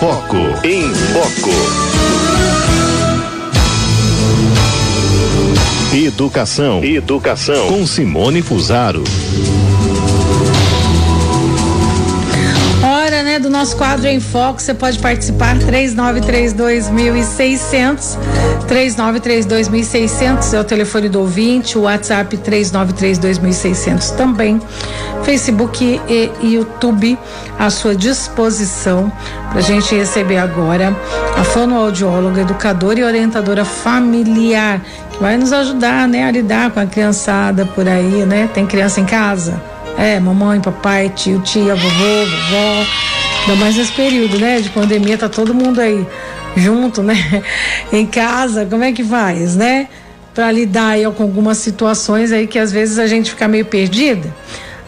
Foco. Em Foco. Educação. Educação. Com Simone Fusaro. Né, do nosso quadro em foco, você pode participar 3932.600 3932.600 é o telefone do ouvinte, o WhatsApp 3932.600 também. Facebook e YouTube à sua disposição para gente receber agora a fonoaudióloga, educadora e orientadora familiar que vai nos ajudar, né, a lidar com a criançada por aí, né? Tem criança em casa? É, mamãe, papai, tio, tia, vovô, vovó. Ainda mais nesse período, né, de pandemia, tá todo mundo aí junto, né, em casa. Como é que faz, né? Para lidar aí com algumas situações aí que às vezes a gente fica meio perdida.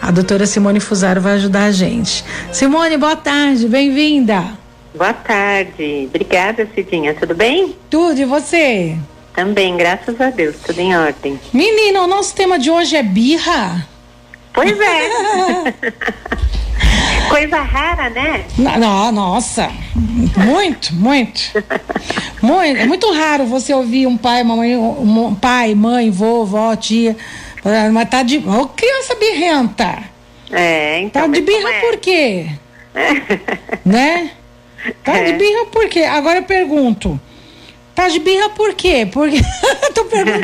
A doutora Simone Fusaro vai ajudar a gente. Simone, boa tarde, bem-vinda. Boa tarde. Obrigada, Cidinha. Tudo bem? Tudo, e você? Também, graças a Deus, tudo em ordem. Menina, o nosso tema de hoje é birra. Pois é. Coisa rara, né? Não, nossa, muito, muito. muito. É muito raro você ouvir um pai, mamãe, um pai, mãe, vovó, tia, mas tá de. Ô, criança birrenta. É, então. Tá de birra é? por quê? né? Tá é. de birra por quê? Agora eu pergunto. Tá de birra por quê? Porque. Tô perguntando.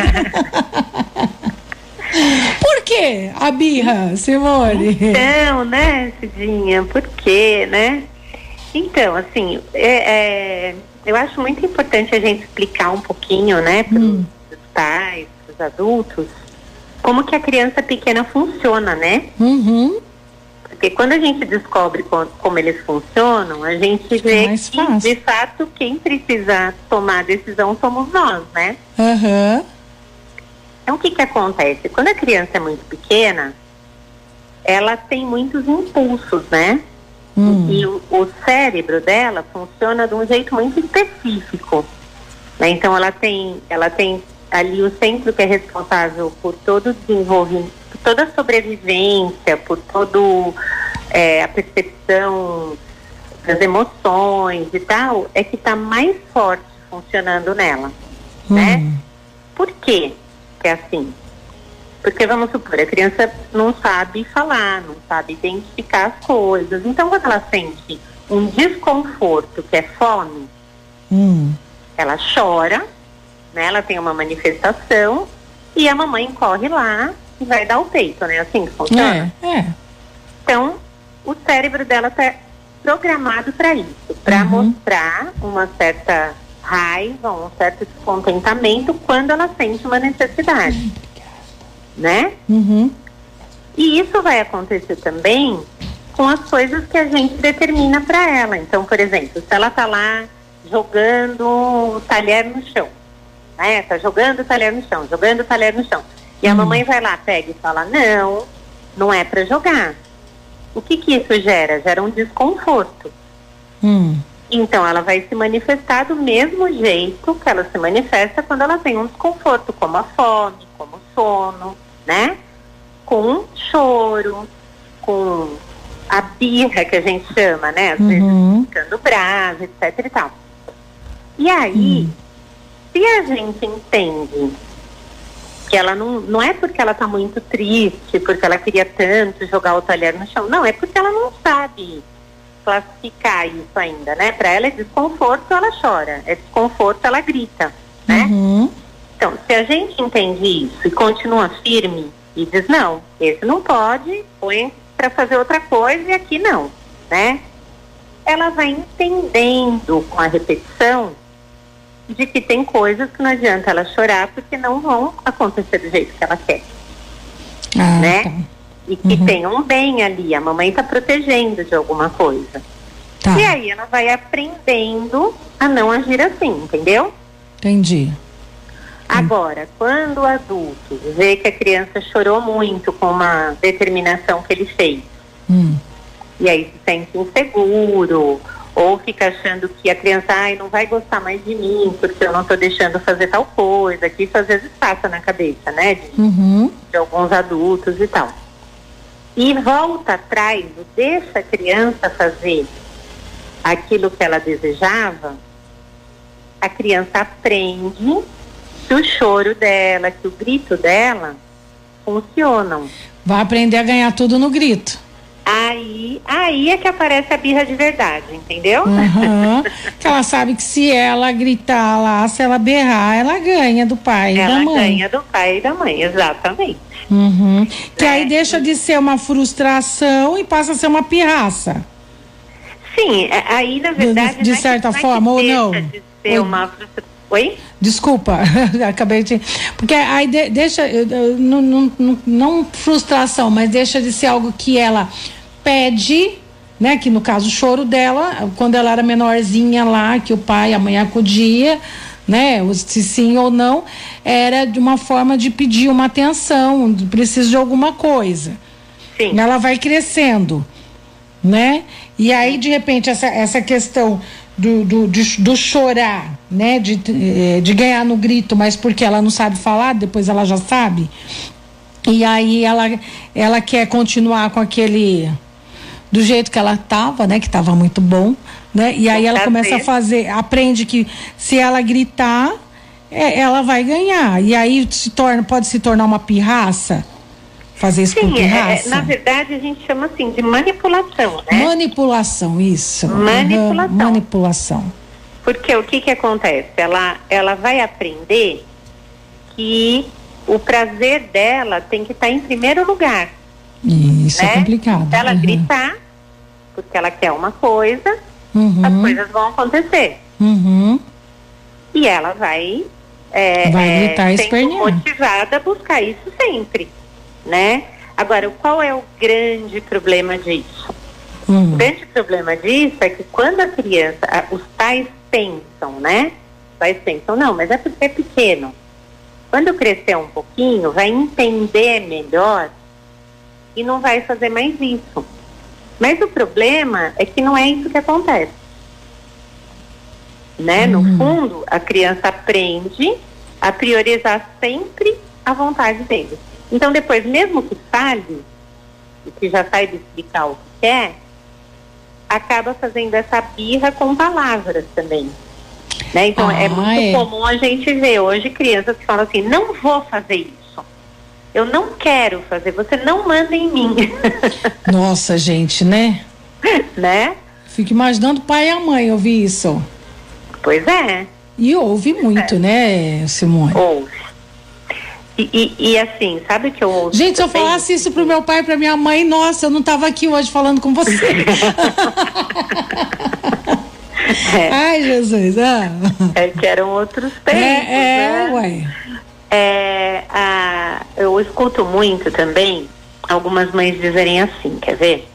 Por que a birra, Simone? Então, né, Cidinha, por quê, né? Então, assim, é, é, eu acho muito importante a gente explicar um pouquinho, né, para hum. os pais, para os adultos, como que a criança pequena funciona, né? Uhum. Porque quando a gente descobre como, como eles funcionam, a gente vê que, fácil. de fato, quem precisa tomar a decisão somos nós, né? Aham. Uhum. Então, o que, que acontece? Quando a criança é muito pequena, ela tem muitos impulsos, né? Hum. E o, o, cérebro dela funciona de um jeito muito específico. Né? Então, ela tem, ela tem ali o centro que é responsável por todo o desenvolvimento, por toda a sobrevivência, por todo é, a percepção das emoções e tal, é que está mais forte funcionando nela, né? hum. né? Por quê? É assim. Porque vamos supor, a criança não sabe falar, não sabe identificar as coisas. Então, quando ela sente um desconforto, que é fome, hum. ela chora, né? Ela tem uma manifestação e a mamãe corre lá e vai dar o peito, né? Assim que funciona. É, é. Então, o cérebro dela está programado para isso, para uhum. mostrar uma certa raiva, um certo descontentamento quando ela sente uma necessidade, né? Uhum. E isso vai acontecer também com as coisas que a gente determina para ela. Então, por exemplo, se ela tá lá jogando o talher no chão, né? Tá jogando o talher no chão, jogando o talher no chão. E a uhum. mamãe vai lá, pega e fala: "Não, não é para jogar". O que que isso gera? Gera um desconforto. Hum. Então, ela vai se manifestar do mesmo jeito que ela se manifesta quando ela tem um desconforto, como a fome, como o sono, né? Com choro, com a birra que a gente chama, né? Às uhum. vezes ficando brava, etc e tal. E aí, uhum. se a gente entende que ela não, não é porque ela está muito triste, porque ela queria tanto jogar o talher no chão, não, é porque ela não sabe classificar isso ainda, né? Para ela é desconforto, ela chora. É desconforto, ela grita, né? Uhum. Então, se a gente entende isso e continua firme e diz não, esse não pode, põe para fazer outra coisa e aqui não, né? Ela vai entendendo com a repetição de que tem coisas que não adianta ela chorar porque não vão acontecer do jeito que ela quer, ah, né? Tá e que uhum. tem um bem ali, a mamãe está protegendo de alguma coisa. Tá. E aí ela vai aprendendo a não agir assim, entendeu? Entendi. Agora, quando o adulto vê que a criança chorou muito com uma determinação que ele fez, hum. e aí se sente inseguro, ou fica achando que a criança ai, não vai gostar mais de mim porque eu não estou deixando fazer tal coisa, que isso às vezes passa na cabeça, né? De, uhum. de alguns adultos e tal e volta atrás, deixa a criança fazer aquilo que ela desejava, a criança aprende que o choro dela, que o grito dela funcionam. Vai aprender a ganhar tudo no grito. Aí, aí é que aparece a birra de verdade, entendeu? Uhum. que ela sabe que se ela gritar lá, se ela berrar, ela ganha do pai e da mãe. Ela ganha do pai e da mãe, exatamente. Uhum. Que é. aí deixa de ser uma frustração e passa a ser uma pirraça. Sim, é, aí na verdade. De, de certa forma, ou não? De ser uma frustração. Oi? Desculpa, acabei de. Porque aí de, deixa. Não, não, não, não frustração, mas deixa de ser algo que ela pede, né? Que no caso o choro dela, quando ela era menorzinha lá, que o pai e a mãe acudia, né? Se sim ou não, era de uma forma de pedir uma atenção, precisa de alguma coisa. Sim. Ela vai crescendo, né? E aí, de repente, essa, essa questão do, do, de, do chorar, né? De, eh, de ganhar no grito, mas porque ela não sabe falar, depois ela já sabe. E aí ela, ela quer continuar com aquele do jeito que ela estava, né? Que estava muito bom, né? E aí ela começa a fazer, aprende que se ela gritar, é, ela vai ganhar. E aí se torna, pode se tornar uma pirraça. Fazer isso Sim, com pirraça? É, na verdade a gente chama assim de manipulação, né? Manipulação, isso. Manipulação. Uhum, manipulação. Porque o que que acontece? Ela, ela vai aprender que o prazer dela tem que estar em primeiro lugar. Isso é né? é complicado. Se ela uhum. gritar, porque ela quer uma coisa, uhum. as coisas vão acontecer. Uhum. E ela vai, é, vai gritar é, motivada a buscar isso sempre, né? Agora, qual é o grande problema disso? Hum. O grande problema disso é que quando a criança, os pais pensam, né? Os pais pensam, não, mas é porque é pequeno. Quando crescer um pouquinho, vai entender melhor e não vai fazer mais isso. Mas o problema é que não é isso que acontece. Né? Uhum. No fundo, a criança aprende a priorizar sempre a vontade dele. Então, depois, mesmo que fale, que já saiba explicar o que quer, acaba fazendo essa birra com palavras também. Né? Então, é ah, é muito é. comum a gente ver hoje crianças que falam assim: não vou fazer isso. Eu não quero fazer, você não manda em mim. Nossa, gente, né? né? Fico imaginando o pai e a mãe ouvir isso. Pois é. E ouve muito, é. né, Simone? Ouve. E, e, e, assim, sabe que eu ouço. Gente, se eu falasse isso pro meu pai e pra minha mãe, nossa, eu não tava aqui hoje falando com você. é. Ai, Jesus. Ah. É que eram outros tempos. É, é né? ué. É, a, eu escuto muito também algumas mães dizerem assim, quer ver?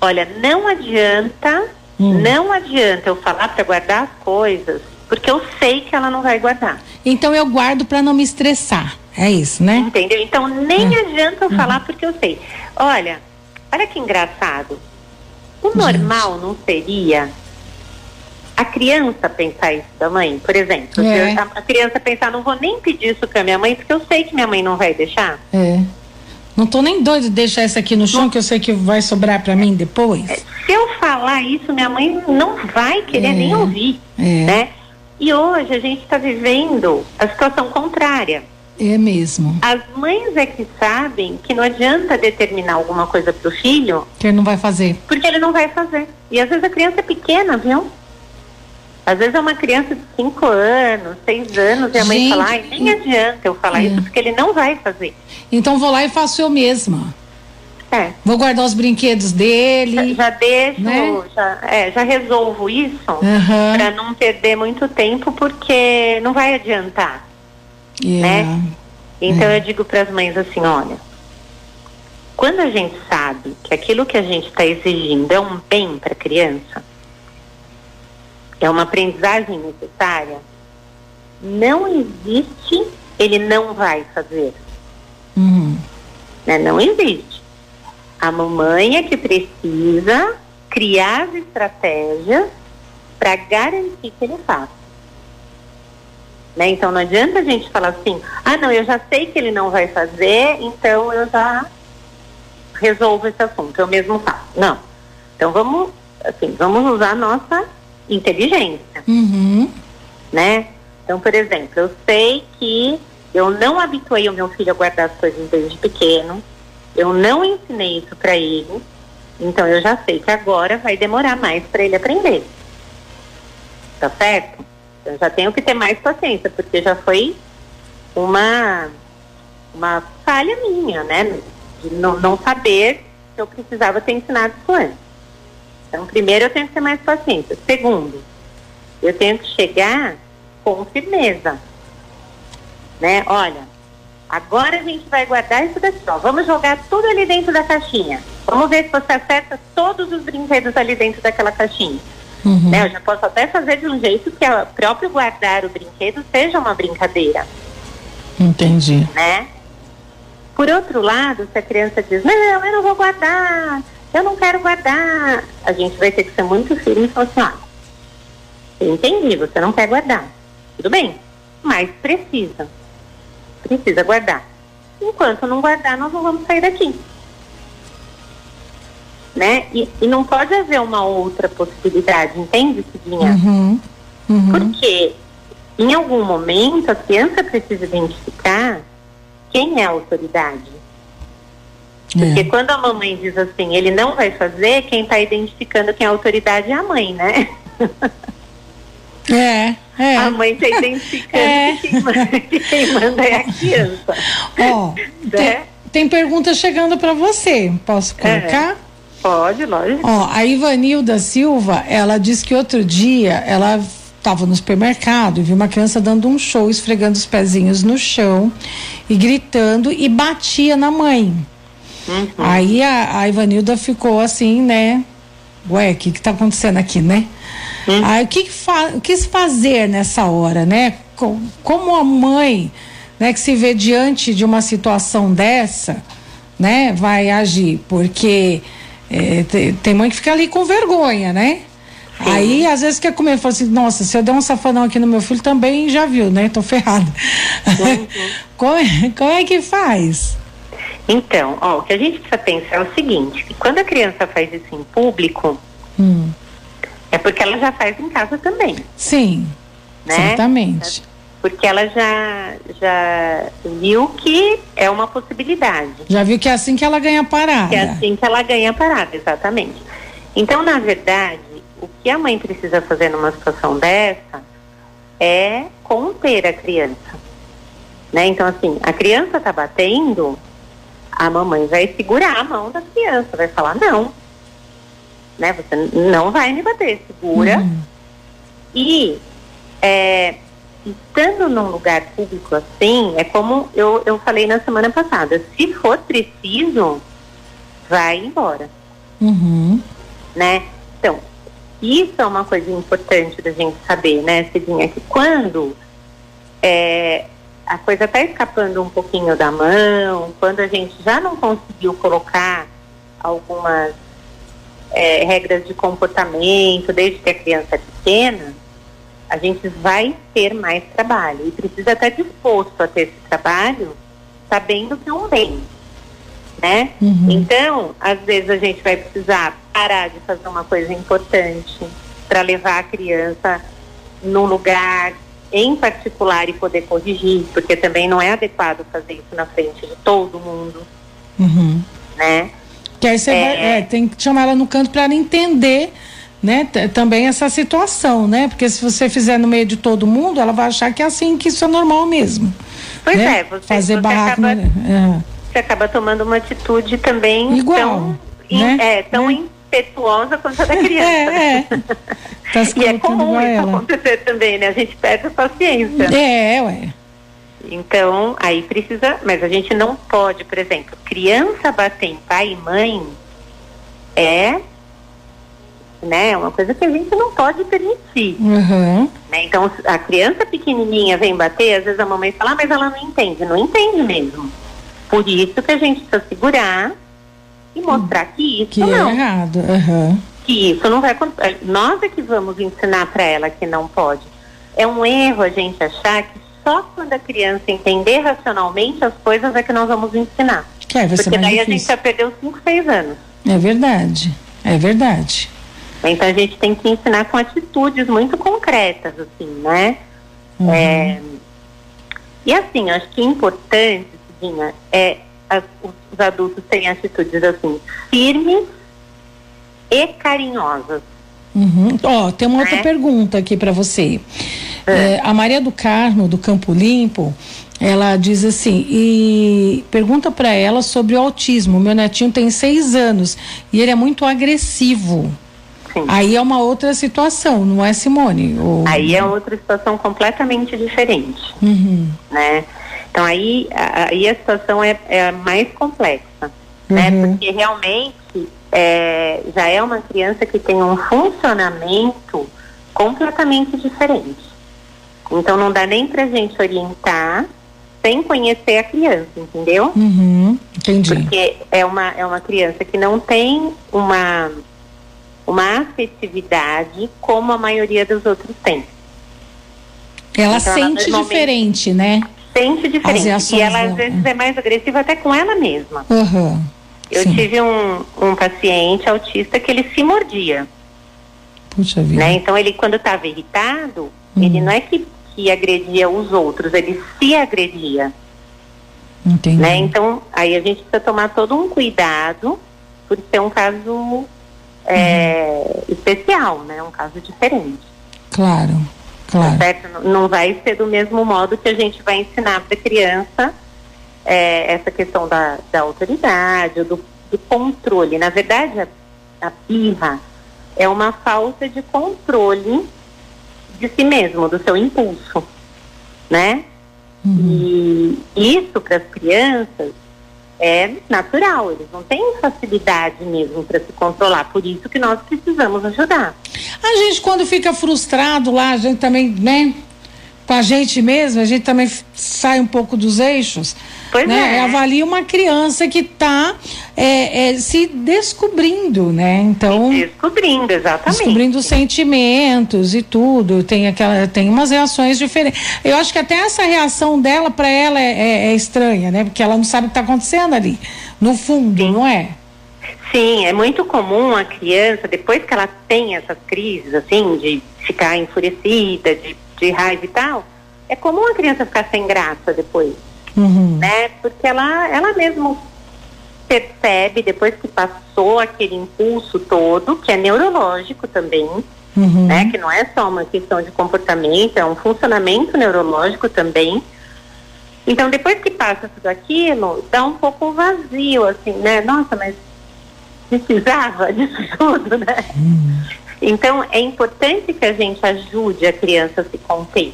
Olha, não adianta, hum. não adianta eu falar para guardar as coisas, porque eu sei que ela não vai guardar. Então eu guardo para não me estressar. É isso, né? Entendeu? Então nem é. adianta eu uhum. falar porque eu sei. Olha, olha que engraçado. O Gente. normal não seria a criança pensar isso da mãe, por exemplo. É. A, a, criança pensar, não vou nem pedir isso pra minha mãe, porque eu sei que minha mãe não vai deixar. É. Não tô nem doido de deixar isso aqui no chão, não. que eu sei que vai sobrar para mim depois. É, se eu falar isso, minha mãe não vai querer é. nem ouvir, é. né? E hoje a gente está vivendo a situação contrária. É mesmo. As mães é que sabem que não adianta determinar alguma coisa pro filho. Que ele não vai fazer. Porque ele não vai fazer. E às vezes a criança é pequena, viu? Às vezes é uma criança de 5 anos, 6 anos, e a mãe fala, ai, nem adianta eu falar é. isso, porque ele não vai fazer. Então vou lá e faço eu mesma. É. Vou guardar os brinquedos dele. Já, já deixo, né? já, é, já resolvo isso uhum. para não perder muito tempo, porque não vai adiantar. Yeah. Né? Então eu digo para as mães assim, olha, quando a gente sabe que aquilo que a gente está exigindo é um bem para a criança, é uma aprendizagem necessária, não existe, ele não vai fazer. Uhum. Né? Não existe. A mamãe é que precisa criar as estratégias para garantir que ele faça. Né? Então não adianta a gente falar assim, ah não, eu já sei que ele não vai fazer, então eu já resolvo esse assunto, eu mesmo faço. Não. Então vamos, assim, vamos usar a nossa inteligência. Uhum. Né? Então, por exemplo, eu sei que eu não habituei o meu filho a guardar as coisas desde pequeno, eu não ensinei isso para ele, então eu já sei que agora vai demorar mais para ele aprender. Tá certo? Então, eu já tenho que ter mais paciência, porque já foi uma, uma falha minha, né? De não, não saber que eu precisava ter ensinado isso antes. Então, primeiro eu tenho que ter mais paciência. Segundo, eu tenho que chegar com firmeza. Né? Olha, agora a gente vai guardar isso daqui, ó. Vamos jogar tudo ali dentro da caixinha. Vamos ver se você acerta todos os brinquedos ali dentro daquela caixinha. Uhum. Né? Eu já posso até fazer de um jeito que o próprio guardar o brinquedo seja uma brincadeira. Entendi. Né? Por outro lado, se a criança diz, não, eu não vou guardar, eu não quero guardar, a gente vai ter que ser muito firme e falar assim, ah, eu entendi, você não quer guardar. Tudo bem, mas precisa. Precisa guardar. Enquanto não guardar, nós não vamos sair daqui. Né? E, e não pode haver uma outra possibilidade, entende, Cidinha? Uhum. Uhum. Porque em algum momento a criança precisa identificar quem é a autoridade. Porque é. quando a mamãe diz assim, ele não vai fazer, quem está identificando quem é a autoridade é a mãe, né? É, é. A mãe está identificando é. que, quem manda, quem manda é a criança. Ó, né? tem, tem pergunta chegando para você. Posso é. colocar? É. Pode, lógico. Ó, a Ivanilda Silva, ela disse que outro dia ela estava no supermercado e viu uma criança dando um show, esfregando os pezinhos no chão e gritando e batia na mãe. Uhum. Aí a, a, Ivanilda ficou assim, né? Ué, o que que tá acontecendo aqui, né? Uhum. Aí o que, que fa quis fazer nessa hora, né? Como a mãe, né, que se vê diante de uma situação dessa, né, vai agir? Porque é, tem, tem mãe que fica ali com vergonha, né? Sim. Aí, às vezes, quer comer, fala assim, nossa, se eu der um safanão aqui no meu filho, também já viu, né? Tô ferrada. Uhum. como, é, como é que faz? Então, ó, o que a gente precisa pensar é o seguinte, que quando a criança faz isso em público, hum. é porque ela já faz em casa também. Sim, né? certamente. Porque ela já, já viu que é uma possibilidade. Já viu que é assim que ela ganha parada. Que é assim que ela ganha parada, exatamente. Então, na verdade, o que a mãe precisa fazer numa situação dessa é conter a criança. Né? Então, assim, a criança está batendo, a mamãe vai segurar a mão da criança, vai falar, não. Né? Você não vai me bater, segura. Uhum. E é, estando num lugar público assim, é como eu, eu falei na semana passada, se for preciso, vai embora. Uhum. Né? Então, isso é uma coisa importante da gente saber, né, Cidinha, que quando é, a coisa está escapando um pouquinho da mão, quando a gente já não conseguiu colocar algumas é, regras de comportamento desde que a criança é pequena, a gente vai ter mais trabalho e precisa estar disposto a ter esse trabalho sabendo que é um bem né? Uhum. Então, às vezes a gente vai precisar parar de fazer uma coisa importante para levar a criança num lugar em particular e poder corrigir, porque também não é adequado fazer isso na frente de todo mundo, uhum. né? Que aí você é... vai, é, tem que chamar ela no canto para ela entender né, também essa situação, né? Porque se você fizer no meio de todo mundo, ela vai achar que é assim, que isso é normal mesmo. Pois né? é, você, fazer você barraco. Acaba... No... É você acaba tomando uma atitude também Igual, tão, né? é, tão né? Impetuosa quanto a da criança. É, é. Tá e é comum isso ela. acontecer também, né? A gente perde a paciência. É, ué. Então, aí precisa, mas a gente não pode, por exemplo, criança bater em pai e mãe é né, uma coisa que a gente não pode permitir. Uhum. Né? Então, a criança pequenininha vem bater, às vezes a mamãe fala, ah, mas ela não entende. Não entende mesmo. Por isso que a gente precisa segurar e mostrar que isso que não. é errado. Uhum. Que isso não vai acontecer. Nós é que vamos ensinar para ela que não pode. É um erro a gente achar que só quando a criança entender racionalmente as coisas é que nós vamos ensinar. Que é, Porque daí difícil. a gente já perdeu 5, 6 anos. É verdade. É verdade. Então a gente tem que ensinar com atitudes muito concretas, assim, né? Uhum. É, e assim, acho que importante, Cidinha, é os adultos terem atitudes assim, firmes e carinhosas. Uhum. Ó, tem uma outra é? pergunta aqui para você. É. É, a Maria do Carmo, do Campo Limpo, ela diz assim, e pergunta para ela sobre o autismo. Meu netinho tem seis anos e ele é muito agressivo. Sim. Aí é uma outra situação, não é, Simone? Ou... Aí é outra situação completamente diferente, uhum. né? Então aí, aí a situação é, é mais complexa, né? uhum. né? Porque realmente é, já é uma criança que tem um funcionamento completamente diferente. Então não dá nem pra gente orientar sem conhecer a criança, entendeu? Uhum, entendi. Porque é uma, é uma criança que não tem uma, uma afetividade como a maioria dos outros tem. Ela então, sente ela, diferente, né? Sente diferente. E ela às vezes é mais agressiva até com ela mesma. Uhum, Eu sim. tive um, um paciente autista que ele se mordia. Puxa vida. Né? Então ele quando estava irritado, uhum. ele não é que que agredia os outros, ele se agredia. Entendi. Né? Então, aí a gente precisa tomar todo um cuidado por ser um caso é, uhum. especial, né? Um caso diferente. Claro, claro. Certo? Não vai ser do mesmo modo que a gente vai ensinar para a criança é, essa questão da, da autoridade, do, do controle. Na verdade, a, a birra é uma falta de controle de si mesmo, do seu impulso, né? Uhum. E isso para as crianças é natural, eles não têm facilidade mesmo para se controlar, por isso que nós precisamos ajudar. A gente quando fica frustrado lá, a gente também, né? Com a gente mesmo, a gente também sai um pouco dos eixos. Pois né? é. Avalia uma criança que está é, é, se descobrindo, né? Então. Se descobrindo, exatamente. Descobrindo sentimentos e tudo. Tem aquela, tem umas reações diferentes. Eu acho que até essa reação dela, para ela, é, é, é, estranha, né? Porque ela não sabe o que está acontecendo ali. No fundo, Sim. não é? Sim, é muito comum a criança, depois que ela tem essas crises, assim, de ficar enfurecida, de, de raiva e tal, é comum a criança ficar sem graça depois uhum. né? Porque ela, ela mesmo percebe, depois que passou aquele impulso todo, que é neurológico também, uhum. né? Que não é só uma questão de comportamento, é um funcionamento neurológico também. Então, depois que passa tudo aquilo, dá um pouco vazio, assim, né? Nossa, mas precisava disso tudo, né? Uhum. Então, é importante que a gente ajude a criança a se conter.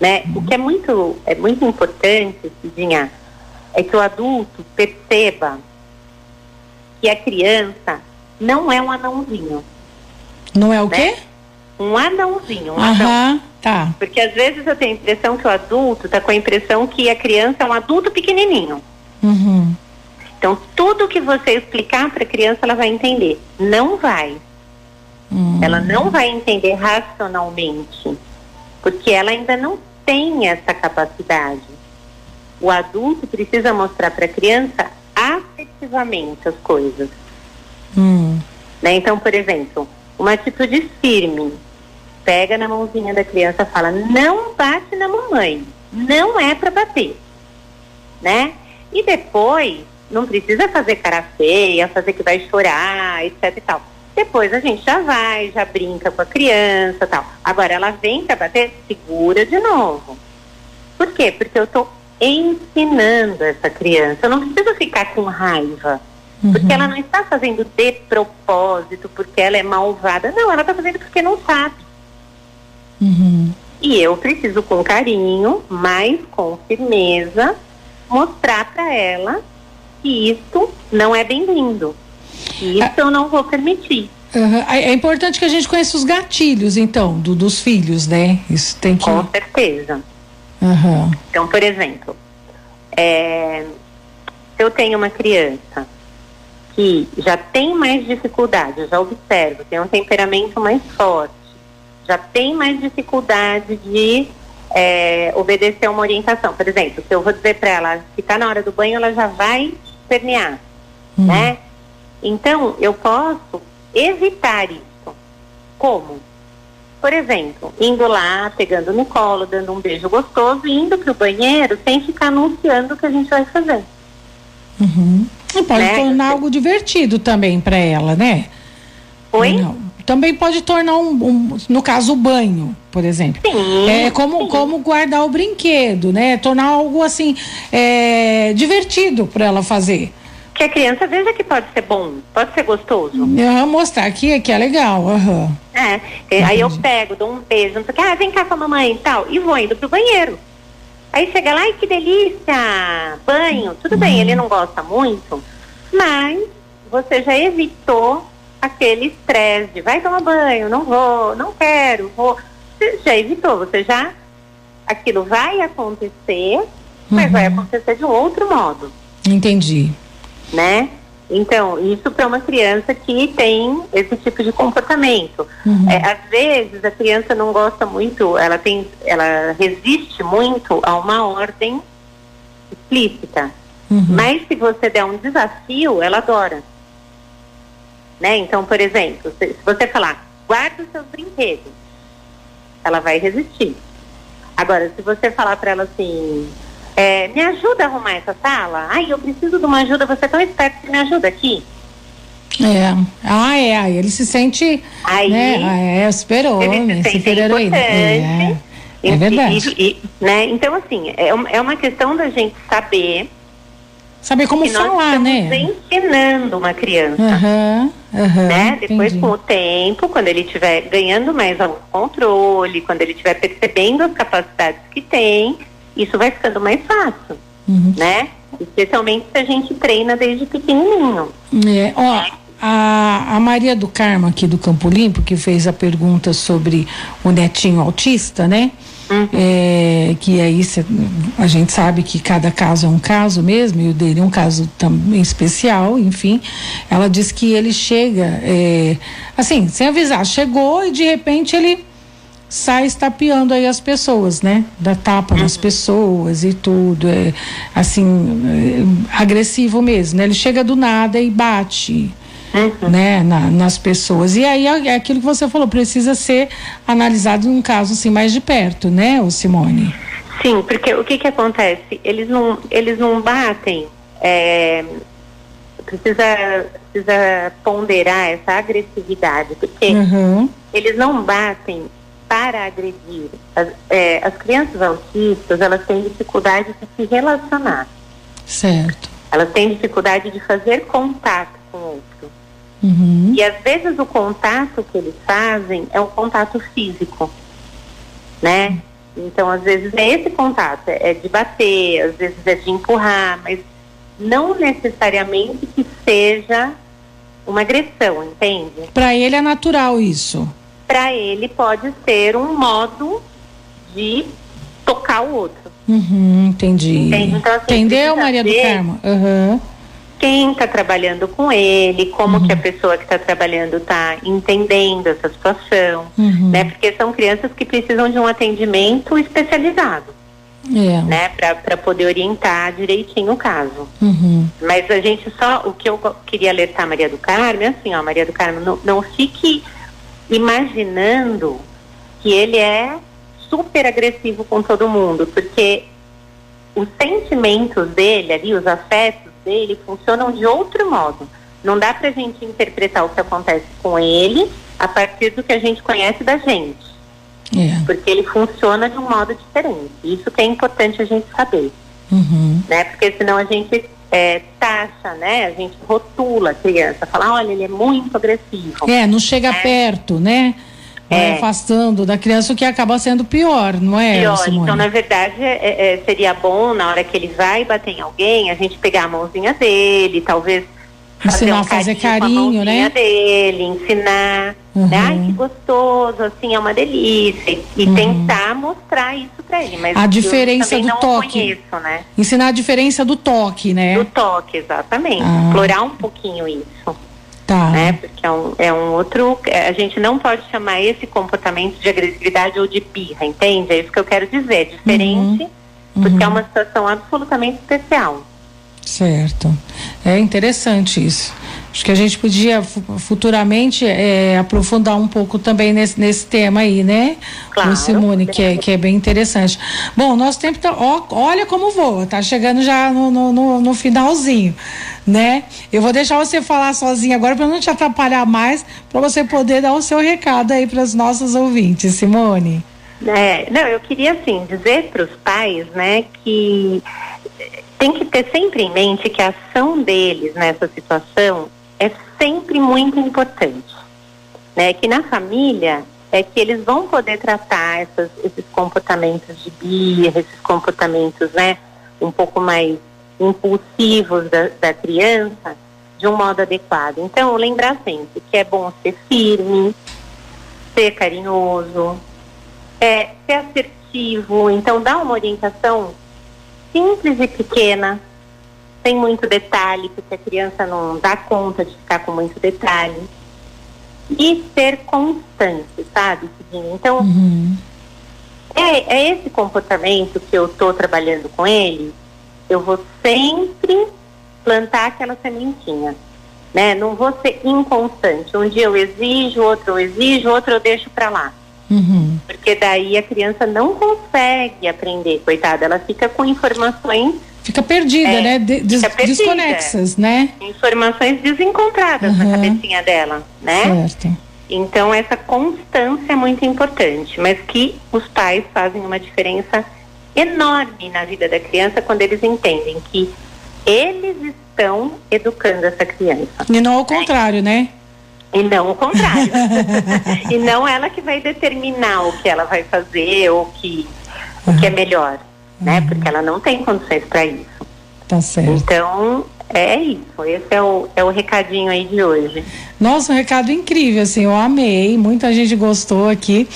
Né? O que é muito, é muito importante, Cidinha, é que o adulto perceba que a criança não é um anãozinho. Não é o né? quê? Um anãozinho. Um Aham, anão. tá. Porque às vezes eu tenho a impressão que o adulto está com a impressão que a criança é um adulto pequenininho. Uhum. Então, tudo que você explicar para a criança, ela vai entender. Não vai. Uhum. Ela não vai entender racionalmente. Porque ela ainda não tem essa capacidade. O adulto precisa mostrar para a criança afetivamente as coisas. Hum. Né? Então, por exemplo, uma atitude firme. Pega na mãozinha da criança e fala: não bate na mamãe. Não é para bater. Né? E depois, não precisa fazer cara feia, fazer que vai chorar, etc e tal. Depois a gente já vai, já brinca com a criança tal. Agora ela vem para bater, segura de novo. Por quê? Porque eu estou ensinando essa criança. Eu não preciso ficar com raiva. Uhum. Porque ela não está fazendo de propósito, porque ela é malvada. Não, ela está fazendo porque não sabe. Uhum. E eu preciso, com carinho, mas com firmeza, mostrar para ela que isso não é bem-vindo. Isso ah. eu não vou permitir. Uhum. É importante que a gente conheça os gatilhos, então, do, dos filhos, né? Isso tem que. Com certeza. Uhum. Então, por exemplo, é, se eu tenho uma criança que já tem mais dificuldade, eu já observo, tem um temperamento mais forte, já tem mais dificuldade de é, obedecer uma orientação. Por exemplo, se eu vou dizer para ela que está na hora do banho, ela já vai espernear, uhum. né? Então, eu posso evitar isso. Como? Por exemplo, indo lá, pegando no colo, dando um beijo gostoso e indo para o banheiro sem ficar anunciando o que a gente vai fazer. Uhum. E pode né? tornar algo divertido também para ela, né? Oi? Não. Também pode tornar um, um, no caso o banho, por exemplo. Sim, é como, sim. como guardar o brinquedo, né? Tornar algo assim é, divertido para ela fazer que a criança veja que pode ser bom, pode ser gostoso. Uhum, mostrar aqui que é legal. Uhum. É, aí eu pego, dou um beijo, não sei o que, ah, vem cá com a mamãe e tal, e vou indo pro banheiro. Aí chega lá, ai que delícia, banho. Tudo uhum. bem, ele não gosta muito, mas você já evitou aquele estresse de vai tomar banho, não vou, não quero, vou. Você já evitou, você já. Aquilo vai acontecer, mas vai uhum. acontecer de um outro modo. Entendi né? Então, isso para uma criança que tem esse tipo de comportamento. Uhum. É, às vezes a criança não gosta muito, ela tem, ela resiste muito a uma ordem explícita. Uhum. Mas se você der um desafio, ela adora. Né? Então, por exemplo, se, se você falar, guarda os seus brinquedos, ela vai resistir. Agora, se você falar para ela assim, é, me ajuda a arrumar essa sala? Ai, eu preciso de uma ajuda, você é tão esperto que me ajuda aqui. É. Ah, é. Aí ele se sente. Aí. Né? Ah, é, super-homem, super-heroína. É, é verdade. E, e, né? Então, assim, é, é uma questão da gente saber. Saber como falar, né? ensinando uma criança. Uhum, uhum, né? Depois, entendi. com o tempo, quando ele estiver ganhando mais controle, quando ele estiver percebendo as capacidades que tem, isso vai ficando mais fácil, uhum. né? Especialmente se a gente treina desde pequenininho. É, ó, a, a Maria do Carmo aqui do Campo Limpo, que fez a pergunta sobre o netinho autista, né? Uhum. É, que aí cê, a gente sabe que cada caso é um caso mesmo, e o dele é um caso também especial, enfim. Ela diz que ele chega, é, assim, sem avisar, chegou e de repente ele sai estapeando aí as pessoas, né? Dá tapa nas uhum. pessoas e tudo. É, assim, é, agressivo mesmo, né? Ele chega do nada e bate. Uhum. Né, na, nas pessoas. E aí é, é aquilo que você falou, precisa ser analisado num caso assim mais de perto, né, o Simone? Sim, porque o que que acontece? Eles não, eles não batem. É, precisa, precisa ponderar essa agressividade, porque uhum. eles não batem para agredir. As, é, as crianças autistas, elas têm dificuldade de se relacionar. Certo. Elas têm dificuldade de fazer contato com o outro. Uhum. E às vezes o contato que eles fazem é um contato físico, né? Então, às vezes é esse contato, é de bater, às vezes é de empurrar, mas não necessariamente que seja uma agressão, entende? Para ele é natural isso para ele pode ser um modo de tocar o outro. Uhum, entendi. Então, assim, Entendeu, Maria do Carmo? Uhum. Quem está trabalhando com ele, como uhum. que a pessoa que está trabalhando está entendendo essa situação, uhum. né? Porque são crianças que precisam de um atendimento especializado. É. Né, para poder orientar direitinho o caso. Uhum. Mas a gente só, o que eu queria alertar a Maria do Carmo é assim, ó, Maria do Carmo, não, não fique imaginando que ele é super agressivo com todo mundo, porque os sentimentos dele ali, os afetos dele, funcionam de outro modo. Não dá pra gente interpretar o que acontece com ele a partir do que a gente conhece da gente. É. Porque ele funciona de um modo diferente. Isso que é importante a gente saber. Uhum. Né? Porque senão a gente é, taxa, né? A gente rotula a criança, fala, olha, ele é muito agressivo. É, não chega é. perto, né? É. afastando da criança, o que acaba sendo pior, não é? Pior. Simone? Então, na verdade, é, é, seria bom, na hora que ele vai bater em alguém, a gente pegar a mãozinha dele, talvez ensinar a fazer carinho, né? dele, ensinar, uhum. né? Ai, que gostoso, assim, é uma delícia. E uhum. tentar mostrar isso para ele. Mas a diferença do toque. Conheço, né? Ensinar a diferença do toque, né? Do toque, exatamente. Ah. Explorar um pouquinho isso. Tá. Né? Porque é um, é um outro. A gente não pode chamar esse comportamento de agressividade ou de birra, entende? É isso que eu quero dizer. É diferente, uhum. porque é uhum. uma situação absolutamente especial. Certo. É interessante isso. Acho que a gente podia futuramente é, aprofundar um pouco também nesse, nesse tema aí, né? Claro. O Simone, que é, que é bem interessante. Bom, nosso tempo tá. Ó, olha como voa, tá chegando já no, no, no, no finalzinho, né? Eu vou deixar você falar sozinha agora para não te atrapalhar mais, para você poder dar o seu recado aí para os nossos ouvintes, Simone. É, não, eu queria assim dizer para os pais, né, que tem que ter sempre em mente que a ação deles nessa situação é sempre muito importante, né? Que na família é que eles vão poder tratar essas, esses comportamentos de birra, esses comportamentos, né, um pouco mais impulsivos da, da criança de um modo adequado. Então, lembrar sempre que é bom ser firme, ser carinhoso, é, ser assertivo. Então, dar uma orientação simples e pequena, sem muito detalhe, porque a criança não dá conta de ficar com muito detalhe. E ser constante, sabe, Então, uhum. é, é esse comportamento que eu estou trabalhando com ele. Eu vou sempre plantar aquela sementinha. Né? Não vou ser inconstante. Um dia eu exijo, outro eu exijo, outro eu deixo para lá. Uhum. Porque daí a criança não consegue aprender, coitada. Ela fica com informações. Fica perdida, é, né? Des, perdida. Desconexas, né? Informações desencontradas uhum. na cabecinha dela, né? Certo. Então essa constância é muito importante, mas que os pais fazem uma diferença enorme na vida da criança quando eles entendem que eles estão educando essa criança. E não ao contrário, né? E não o contrário. e não ela que vai determinar o que ela vai fazer ou que, uhum. o que é melhor, né? Uhum. Porque ela não tem condições para isso. Tá certo. Então, é isso, esse é o, é o recadinho aí de hoje. Nossa, um recado incrível, assim, eu amei, muita gente gostou aqui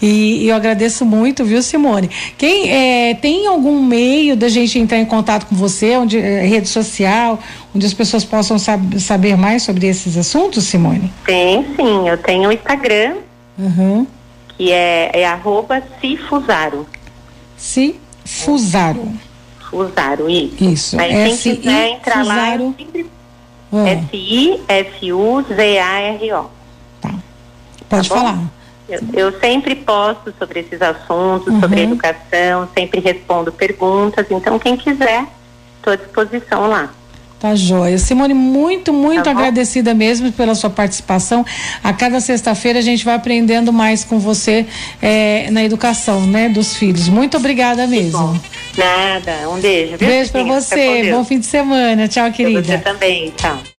e, e eu agradeço muito, viu, Simone? Quem é, tem algum meio da gente entrar em contato com você, onde é, rede social, onde as pessoas possam sab saber mais sobre esses assuntos, Simone? Tem, sim, eu tenho o Instagram, uhum. que é, é arroba Cifusaro. Cifusaro. Fusaro, isso. Isso. Aí quem quiser entrar lá, eu sempre... Ah. S-I-F-U-Z-A-R-O. Tá. Pode tá falar. Eu, eu, sempre posto sobre esses assuntos, uhum. sobre educação, sempre respondo perguntas. Então, quem quiser, estou à disposição lá. Tá joia. Simone, muito, muito tá agradecida mesmo pela sua participação. A cada sexta-feira a gente vai aprendendo mais com você é, na educação, né, dos filhos. Muito obrigada mesmo. Nada, um beijo. Beijo para você. Bom fim de semana. Tchau, querida. Pra você também. Tchau.